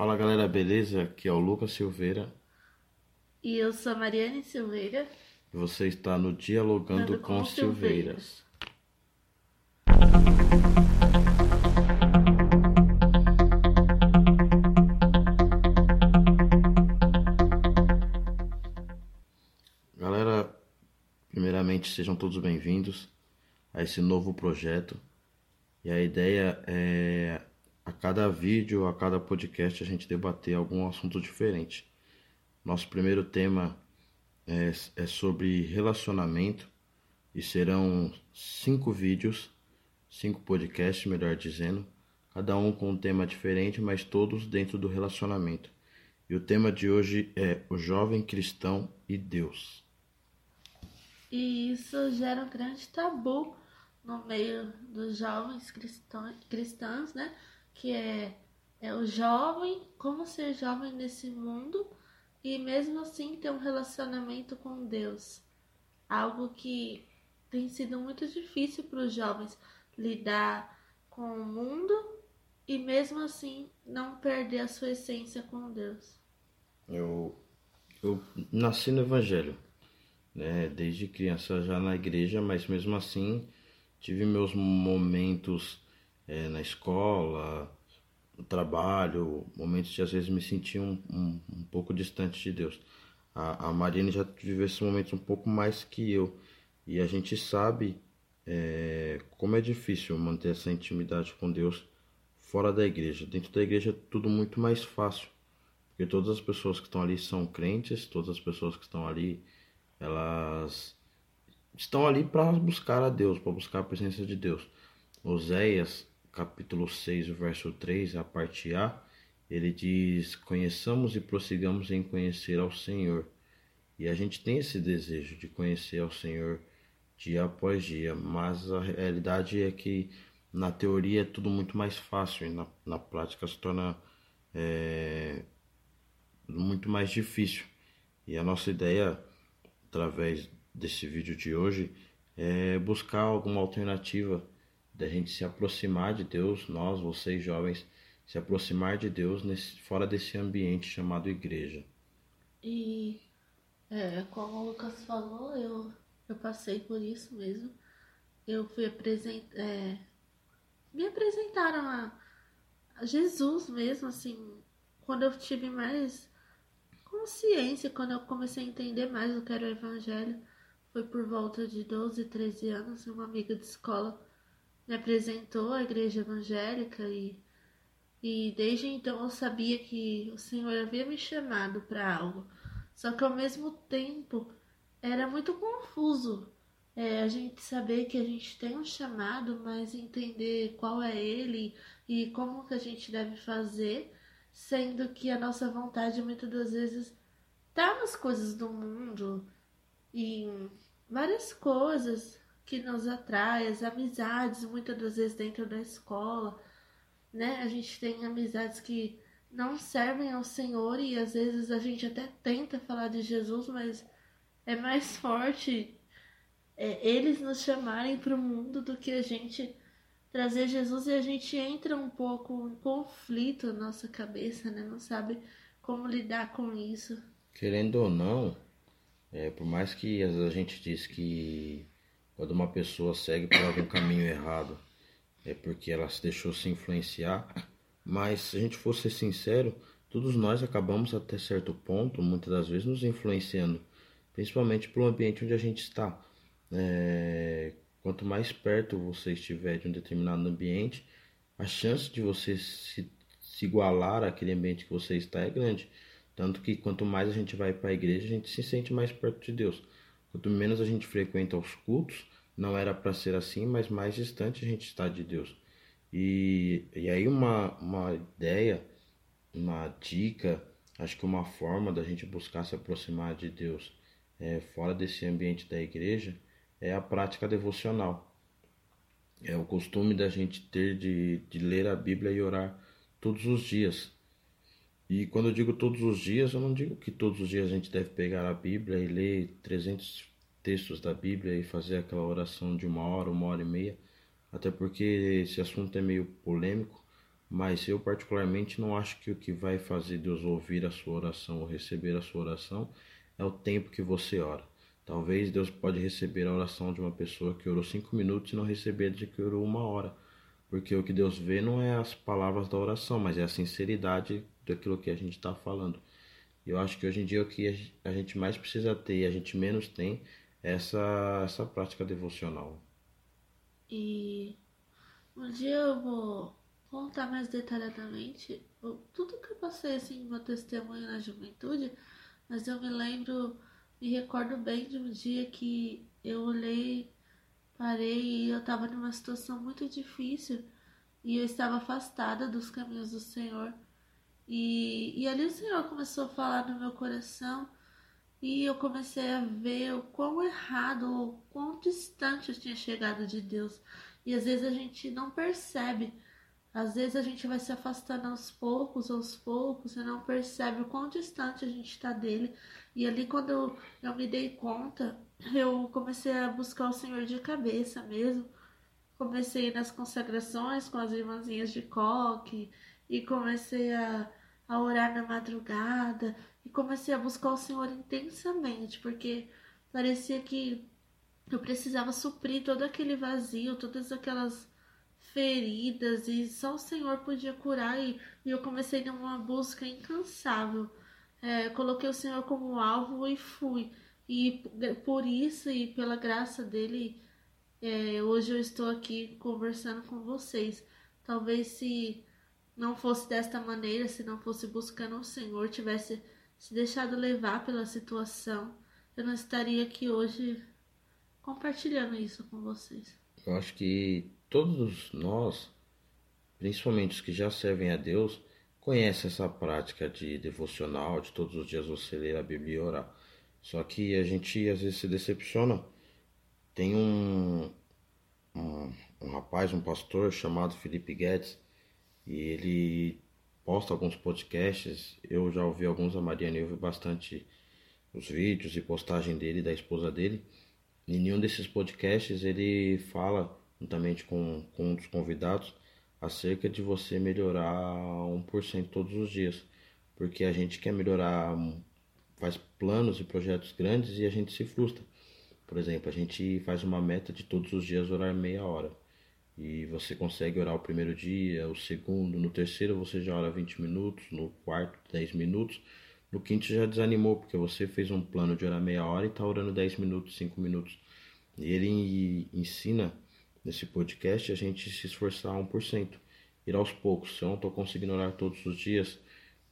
Fala galera, beleza? Aqui é o Lucas Silveira E eu sou a Mariane Silveira. e você está no Dialogando com com Silveiras. Galera, primeiramente sejam todos bem-vindos a esse novo projeto. E a ideia é a cada vídeo, a cada podcast a gente debater algum assunto diferente. Nosso primeiro tema é, é sobre relacionamento e serão cinco vídeos, cinco podcasts, melhor dizendo, cada um com um tema diferente, mas todos dentro do relacionamento. E o tema de hoje é o jovem cristão e Deus. E isso gera um grande tabu no meio dos jovens cristãos, cristãos né? Que é, é o jovem, como ser jovem nesse mundo e mesmo assim ter um relacionamento com Deus. Algo que tem sido muito difícil para os jovens lidar com o mundo e mesmo assim não perder a sua essência com Deus. Eu, eu nasci no Evangelho, né? Desde criança já na igreja, mas mesmo assim tive meus momentos eh, na escola, no trabalho, momentos de às vezes me sentia um, um, um pouco distante de Deus. A, a Marina já viveu esses momentos um pouco mais que eu e a gente sabe eh, como é difícil manter essa intimidade com Deus fora da igreja. Dentro da igreja é tudo muito mais fácil. Porque todas as pessoas que estão ali são crentes, todas as pessoas que estão ali, elas estão ali para buscar a Deus, para buscar a presença de Deus. Oséias, capítulo 6, verso 3, a parte A, ele diz: Conheçamos e prossigamos em conhecer ao Senhor. E a gente tem esse desejo de conhecer ao Senhor dia após dia, mas a realidade é que na teoria é tudo muito mais fácil e na, na prática se torna é, muito mais difícil. E a nossa ideia, através desse vídeo de hoje, é buscar alguma alternativa da gente se aproximar de Deus, nós, vocês jovens, se aproximar de Deus nesse, fora desse ambiente chamado igreja. E é, como o Lucas falou, eu, eu passei por isso mesmo. Eu fui apresentar. É, me apresentaram a, a Jesus mesmo, assim, quando eu tive mais consciência, quando eu comecei a entender mais o que era o Evangelho. Foi por volta de 12, 13 anos, uma amiga de escola me apresentou à igreja evangélica e, e desde então eu sabia que o Senhor havia me chamado para algo. Só que ao mesmo tempo era muito confuso é, a gente saber que a gente tem um chamado, mas entender qual é ele e como que a gente deve fazer, sendo que a nossa vontade muitas das vezes tá nas coisas do mundo em várias coisas que nos atraem, as amizades, muitas das vezes dentro da escola, né? A gente tem amizades que não servem ao Senhor e às vezes a gente até tenta falar de Jesus, mas é mais forte é, eles nos chamarem para o mundo do que a gente trazer Jesus e a gente entra um pouco em conflito na nossa cabeça, né? Não sabe como lidar com isso. Querendo ou não, é, por mais que a gente diz que quando uma pessoa segue por algum caminho errado é porque ela se deixou se influenciar, mas se a gente for ser sincero, todos nós acabamos até certo ponto, muitas das vezes, nos influenciando, principalmente pelo ambiente onde a gente está. É, quanto mais perto você estiver de um determinado ambiente, a chance de você se, se igualar àquele ambiente que você está é grande. Tanto que quanto mais a gente vai para a igreja, a gente se sente mais perto de Deus. Quanto menos a gente frequenta os cultos, não era para ser assim, mas mais distante a gente está de Deus. E, e aí uma, uma ideia, uma dica, acho que uma forma da gente buscar se aproximar de Deus é, fora desse ambiente da igreja é a prática devocional. É o costume da gente ter de, de ler a Bíblia e orar todos os dias. E quando eu digo todos os dias, eu não digo que todos os dias a gente deve pegar a Bíblia e ler 300 textos da Bíblia e fazer aquela oração de uma hora, uma hora e meia, até porque esse assunto é meio polêmico, mas eu particularmente não acho que o que vai fazer Deus ouvir a sua oração ou receber a sua oração é o tempo que você ora. Talvez Deus pode receber a oração de uma pessoa que orou cinco minutos e não receber de que orou uma hora. Porque o que Deus vê não é as palavras da oração, mas é a sinceridade daquilo que a gente está falando. Eu acho que hoje em dia o que a gente mais precisa ter e a gente menos tem essa, essa prática devocional. E um dia eu vou contar mais detalhadamente tudo que eu passei assim, meu testemunho na juventude, mas eu me lembro, me recordo bem de um dia que eu olhei, parei e eu estava numa situação muito difícil e eu estava afastada dos caminhos do Senhor. E, e ali o Senhor começou a falar no meu coração e eu comecei a ver o quão errado, o quão distante eu tinha chegado de Deus. E às vezes a gente não percebe. Às vezes a gente vai se afastando aos poucos, aos poucos, e não percebe o quão distante a gente está dele. E ali, quando eu, me dei conta, eu comecei a buscar o Senhor de cabeça mesmo. Comecei nas consagrações com as irmãzinhas de coque, e comecei a, a orar na madrugada, e comecei a buscar o Senhor intensamente, porque parecia que eu precisava suprir todo aquele vazio, todas aquelas feridas, e só o Senhor podia curar, e, e eu comecei numa busca incansável. É, coloquei o Senhor como alvo e fui. E por isso e pela graça dele, é, hoje eu estou aqui conversando com vocês. Talvez se não fosse desta maneira, se não fosse buscando o Senhor, tivesse se deixado levar pela situação, eu não estaria aqui hoje compartilhando isso com vocês. Eu acho que todos nós, principalmente os que já servem a Deus, conhecem essa prática de devocional, de todos os dias você ler a Bíblia e orar. Só que a gente às vezes se decepciona. Tem um, um, um rapaz, um pastor chamado Felipe Guedes, e ele posta alguns podcasts. Eu já ouvi alguns, a Mariana ouve bastante os vídeos e postagem dele da esposa dele. E em nenhum desses podcasts ele fala, juntamente com, com um dos convidados, acerca de você melhorar 1% todos os dias. Porque a gente quer melhorar, faz planos e projetos grandes e a gente se frustra. Por exemplo, a gente faz uma meta de todos os dias orar meia hora e você consegue orar o primeiro dia, o segundo, no terceiro você já ora 20 minutos, no quarto 10 minutos, no quinto já desanimou porque você fez um plano de orar meia hora e está orando 10 minutos, 5 minutos. E ele ensina nesse podcast a gente se esforçar 1%, ir aos poucos. Se eu não estou conseguindo orar todos os dias,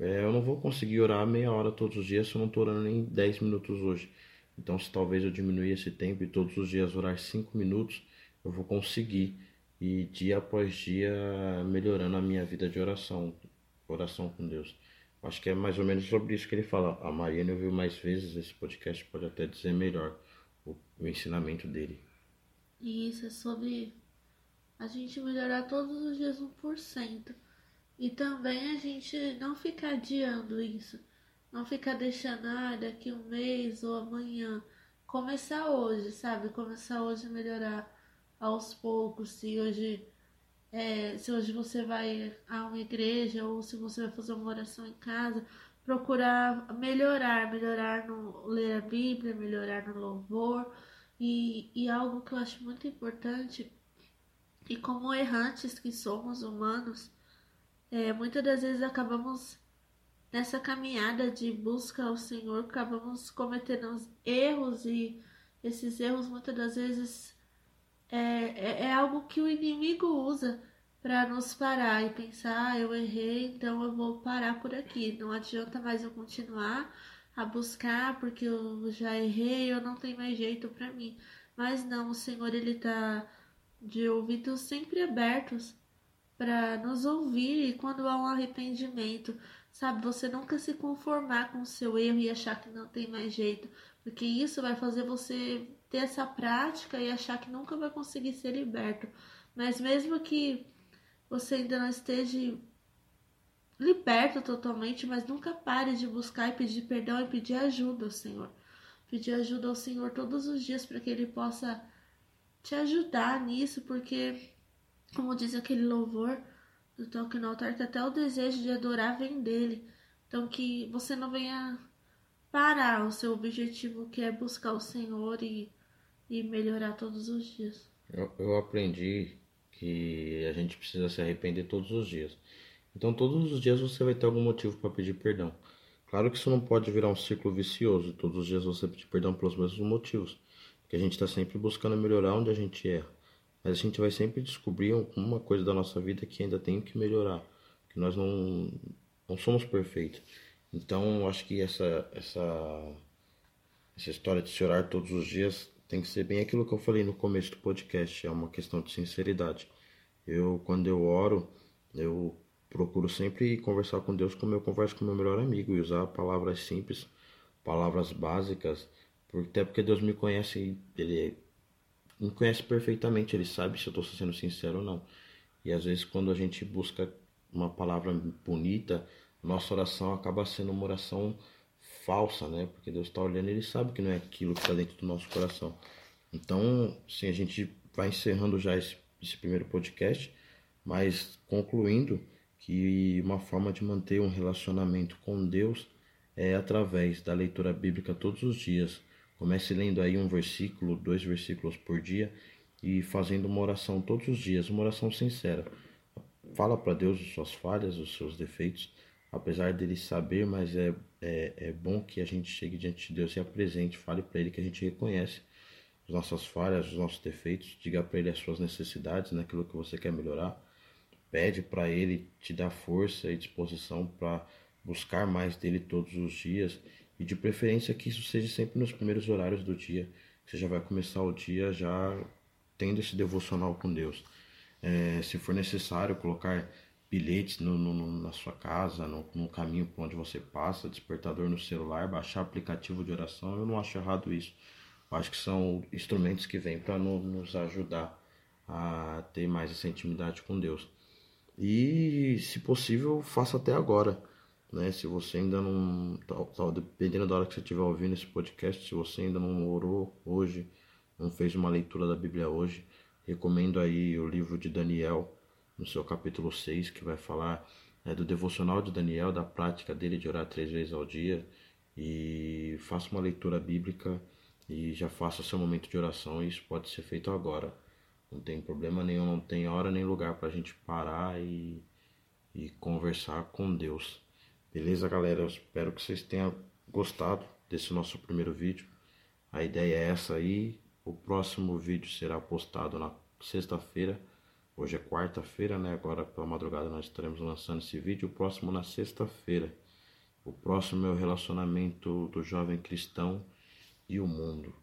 é, eu não vou conseguir orar meia hora todos os dias se eu não estou orando nem 10 minutos hoje. Então, se talvez eu diminuir esse tempo e todos os dias orar 5 minutos, eu vou conseguir e dia após dia melhorando a minha vida de oração, oração com Deus. Acho que é mais ou menos sobre isso que ele fala. A Mariana ouviu mais vezes esse podcast, pode até dizer melhor o, o ensinamento dele. E isso é sobre a gente melhorar todos os dias 1%. E também a gente não ficar adiando isso. Não ficar deixando, ah, daqui um mês ou amanhã. Começar hoje, sabe? Começar hoje a melhorar aos poucos, se hoje é, se hoje você vai a uma igreja ou se você vai fazer uma oração em casa, procurar melhorar, melhorar no ler a Bíblia, melhorar no louvor. E, e algo que eu acho muito importante e como errantes que somos humanos, é, muitas das vezes acabamos nessa caminhada de busca ao Senhor, acabamos cometendo erros e esses erros muitas das vezes que o inimigo usa para nos parar e pensar, ah, eu errei, então eu vou parar por aqui. Não adianta mais eu continuar a buscar porque eu já errei, eu não tenho mais jeito para mim. Mas não, o Senhor ele tá de ouvidos sempre abertos para nos ouvir e quando há um arrependimento, sabe, você nunca se conformar com o seu erro e achar que não tem mais jeito, porque isso vai fazer você ter essa prática e achar que nunca vai conseguir ser liberto. Mas mesmo que você ainda não esteja liberto totalmente, mas nunca pare de buscar e pedir perdão e pedir ajuda ao Senhor. Pedir ajuda ao Senhor todos os dias para que Ele possa te ajudar nisso, porque, como diz aquele louvor, do toque no altar que até o desejo de adorar vem dele. Então que você não venha parar o seu objetivo que é buscar o Senhor e, e melhorar todos os dias. Eu, eu aprendi que a gente precisa se arrepender todos os dias. Então todos os dias você vai ter algum motivo para pedir perdão. Claro que isso não pode virar um ciclo vicioso. Todos os dias você pedir perdão pelos mesmos motivos. Porque a gente está sempre buscando melhorar onde a gente erra. Mas a gente vai sempre descobrir alguma coisa da nossa vida que ainda tem que melhorar. Que nós não, não somos perfeitos. Então, acho que essa, essa, essa história de se orar todos os dias tem que ser bem aquilo que eu falei no começo do podcast. É uma questão de sinceridade. Eu, quando eu oro, eu procuro sempre conversar com Deus como eu converso com meu melhor amigo e usar palavras simples, palavras básicas, até porque Deus me conhece, ele me conhece perfeitamente, ele sabe se eu estou sendo sincero ou não. E às vezes quando a gente busca uma palavra bonita, nossa oração acaba sendo uma oração falsa, né? Porque Deus está olhando e ele sabe que não é aquilo que está dentro do nosso coração. Então, sim, a gente vai encerrando já esse, esse primeiro podcast, mas concluindo que uma forma de manter um relacionamento com Deus é através da leitura bíblica todos os dias. Comece lendo aí um versículo, dois versículos por dia e fazendo uma oração todos os dias, uma oração sincera. Fala para Deus as suas falhas, os seus defeitos, apesar dele saber, mas é, é, é bom que a gente chegue diante de Deus e apresente, fale para ele que a gente reconhece as nossas falhas, os nossos defeitos, diga para ele as suas necessidades, naquilo que você quer melhorar Pede para Ele te dar força e disposição para buscar mais dele todos os dias e de preferência que isso seja sempre nos primeiros horários do dia. Você já vai começar o dia já tendo esse devocional com Deus. É, se for necessário colocar bilhetes no, no, na sua casa, no, no caminho por onde você passa, despertador no celular, baixar aplicativo de oração, eu não acho errado isso. Eu acho que são instrumentos que vêm para no, nos ajudar a ter mais essa intimidade com Deus. E, se possível, faça até agora. Né? Se você ainda não. Dependendo da hora que você estiver ouvindo esse podcast, se você ainda não orou hoje, não fez uma leitura da Bíblia hoje, recomendo aí o livro de Daniel, no seu capítulo 6, que vai falar né, do devocional de Daniel, da prática dele de orar três vezes ao dia. E faça uma leitura bíblica e já faça seu momento de oração. Isso pode ser feito agora. Não tem problema nenhum, não tem hora nem lugar para a gente parar e, e conversar com Deus. Beleza, galera? Eu espero que vocês tenham gostado desse nosso primeiro vídeo. A ideia é essa aí. O próximo vídeo será postado na sexta-feira. Hoje é quarta-feira, né? Agora pela madrugada nós estaremos lançando esse vídeo. O próximo na sexta-feira. O próximo é o relacionamento do jovem cristão e o mundo.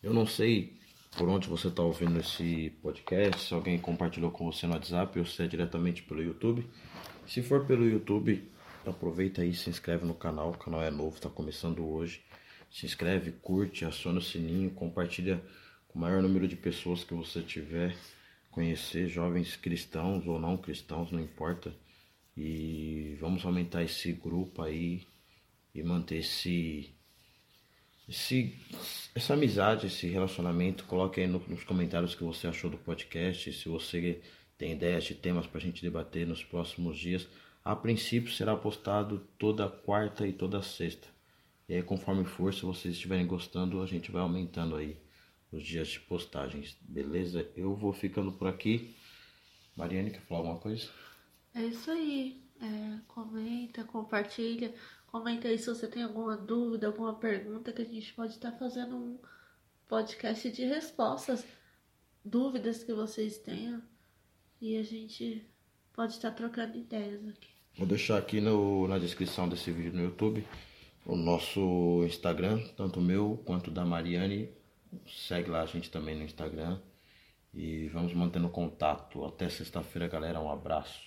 Eu não sei por onde você está ouvindo esse podcast, se alguém compartilhou com você no WhatsApp ou se é diretamente pelo YouTube. Se for pelo YouTube, aproveita aí, se inscreve no canal, o canal é novo, está começando hoje. Se inscreve, curte, aciona o sininho, compartilha com o maior número de pessoas que você tiver, conhecer jovens cristãos ou não cristãos, não importa. E vamos aumentar esse grupo aí e manter esse esse, essa amizade, esse relacionamento, coloque aí no, nos comentários o que você achou do podcast, se você tem ideias de temas para a gente debater nos próximos dias. A princípio será postado toda quarta e toda sexta. E aí, conforme for, se vocês estiverem gostando, a gente vai aumentando aí os dias de postagens, beleza? Eu vou ficando por aqui. Mariane, quer falar alguma coisa? É isso aí. É, comenta, compartilha. Comenta aí se você tem alguma dúvida, alguma pergunta que a gente pode estar fazendo um podcast de respostas, dúvidas que vocês tenham. E a gente pode estar trocando ideias aqui. Vou deixar aqui no, na descrição desse vídeo no YouTube o nosso Instagram, tanto meu quanto da Mariane. Segue lá a gente também no Instagram. E vamos mantendo contato. Até sexta-feira, galera. Um abraço.